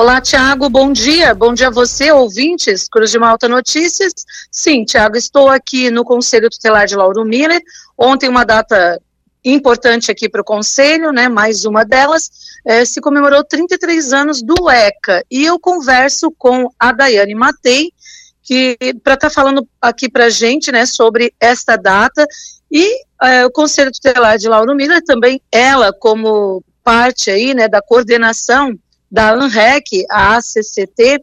Olá, Tiago, bom dia. Bom dia a você, ouvintes, Cruz de Malta Notícias. Sim, Tiago, estou aqui no Conselho Tutelar de Lauro Miller. Ontem, uma data importante aqui para o Conselho, né, mais uma delas, é, se comemorou 33 anos do ECA. E eu converso com a Daiane Matei, que para estar tá falando aqui para a gente né, sobre esta data. E é, o Conselho Tutelar de Lauro Miller também, ela como parte aí, né, da coordenação da ANREC, a ACCT,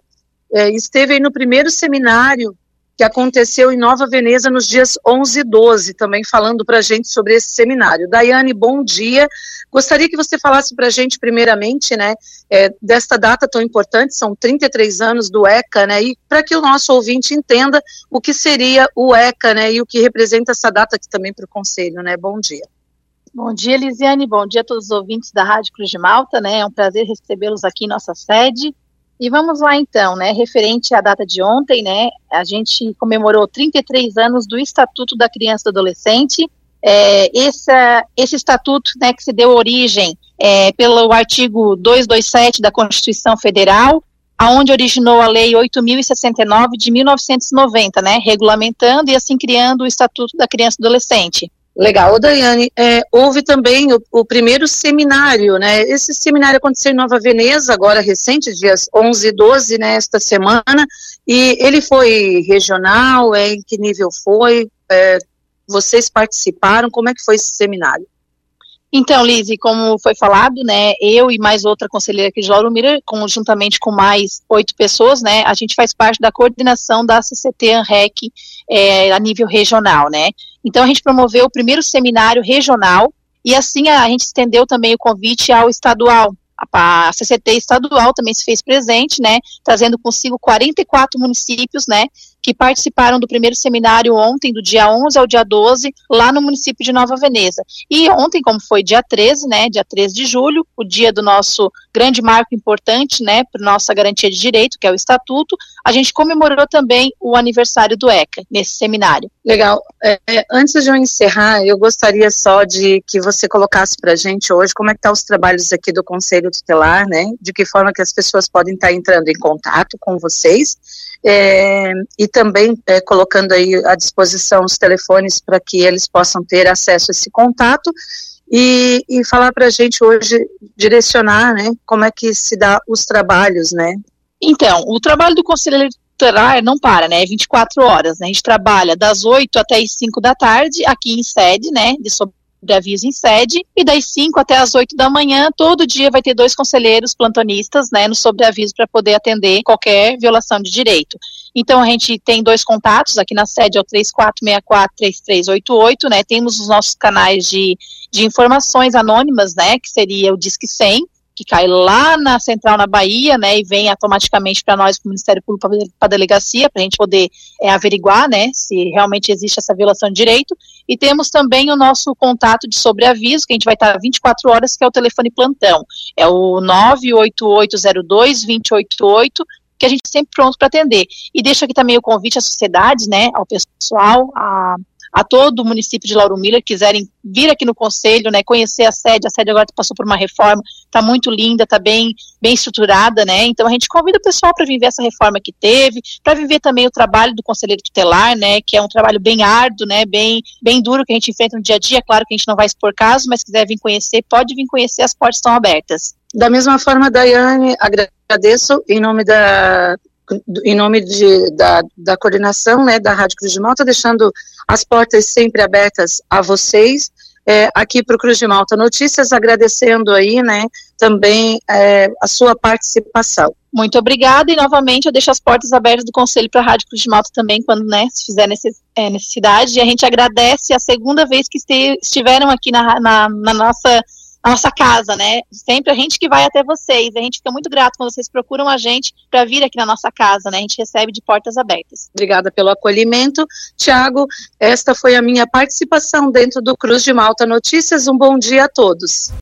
é, esteve aí no primeiro seminário que aconteceu em Nova Veneza nos dias 11 e 12, também falando para a gente sobre esse seminário. Daiane, bom dia. Gostaria que você falasse para a gente, primeiramente, né, é, desta data tão importante, são 33 anos do ECA, né, e para que o nosso ouvinte entenda o que seria o ECA, né, e o que representa essa data aqui também para o Conselho, né. Bom dia. Bom dia, Lisiane. Bom dia a todos os ouvintes da Rádio Cruz de Malta, né? É um prazer recebê-los aqui em nossa sede. E vamos lá então, né? Referente à data de ontem, né? A gente comemorou 33 anos do Estatuto da Criança e do Adolescente. É, esse, estatuto, né, que se deu origem é, pelo artigo 227 da Constituição Federal, aonde originou a Lei 8.069 de 1990, né, regulamentando e assim criando o Estatuto da Criança e do Adolescente. Legal. Ô, Daiane, é, houve também o, o, primeiro seminário, né? Esse seminário aconteceu em Nova Veneza, agora recente, dias 11 e 12, né, esta semana, e ele foi regional, é, em que nível foi? É, vocês participaram, como é que foi esse seminário? Então, Lise, como foi falado, né, eu e mais outra conselheira aqui de Lauro Mira, conjuntamente com mais oito pessoas, né, a gente faz parte da coordenação da CCT ANREC é, a nível regional, né. Então, a gente promoveu o primeiro seminário regional e assim a, a gente estendeu também o convite ao estadual, a, a CCT estadual também se fez presente, né, trazendo consigo 44 municípios, né, que participaram do primeiro seminário ontem, do dia 11 ao dia 12, lá no município de Nova Veneza. E ontem, como foi dia 13, né, dia 13 de julho, o dia do nosso grande marco importante, né, para nossa garantia de direito, que é o Estatuto, a gente comemorou também o aniversário do ECA, nesse seminário. Legal. É, é antes de eu encerrar, eu gostaria só de que você colocasse para a gente hoje como é que estão tá os trabalhos aqui do Conselho Tutelar, né, de que forma que as pessoas podem estar tá entrando em contato com vocês, é, e também é, colocando aí à disposição os telefones para que eles possam ter acesso a esse contato e, e falar para a gente hoje, direcionar, né, como é que se dá os trabalhos, né? Então, o trabalho do conselheiro tutelar não para, né, é 24 horas, né, a gente trabalha das 8 até as 5 da tarde, aqui em sede, né, de de aviso em sede, e das 5 até as 8 da manhã, todo dia vai ter dois conselheiros plantonistas, né, no sobreaviso para poder atender qualquer violação de direito. Então, a gente tem dois contatos, aqui na sede é o 3464-3388, né, temos os nossos canais de, de informações anônimas, né, que seria o Disque 100, que cai lá na central na Bahia, né, e vem automaticamente para nós, para o Ministério Público, para a delegacia, para a gente poder é, averiguar, né, se realmente existe essa violação de direito. E temos também o nosso contato de sobreaviso, que a gente vai estar 24 horas, que é o telefone plantão. É o 98802-288, que a gente sempre pronto para atender. E deixo aqui também o convite à sociedade, né, ao pessoal, a a todo o município de Lauro Miller quiserem vir aqui no conselho, né, conhecer a sede, a sede agora passou por uma reforma, está muito linda, está bem, bem estruturada, né, então a gente convida o pessoal para viver essa reforma que teve, para viver também o trabalho do conselheiro tutelar, né, que é um trabalho bem árduo, né, bem, bem duro que a gente enfrenta no dia a dia, claro que a gente não vai expor casos, mas quiser vir conhecer, pode vir conhecer, as portas estão abertas. Da mesma forma, Daiane, agradeço em nome da, em nome de, da, da coordenação né, da Rádio Cruz de Malta, deixando as portas sempre abertas a vocês, é, aqui para o Cruz de Malta Notícias, agradecendo aí, né, também é, a sua participação. Muito obrigada e novamente eu deixo as portas abertas do Conselho para a Rádio Cruz de Malta também, quando né, se fizer é, necessidade. E a gente agradece a segunda vez que estiveram aqui na, na, na nossa nossa casa, né? Sempre a gente que vai até vocês. A gente fica muito grato quando vocês procuram a gente para vir aqui na nossa casa, né? A gente recebe de portas abertas. Obrigada pelo acolhimento. Tiago, esta foi a minha participação dentro do Cruz de Malta Notícias. Um bom dia a todos.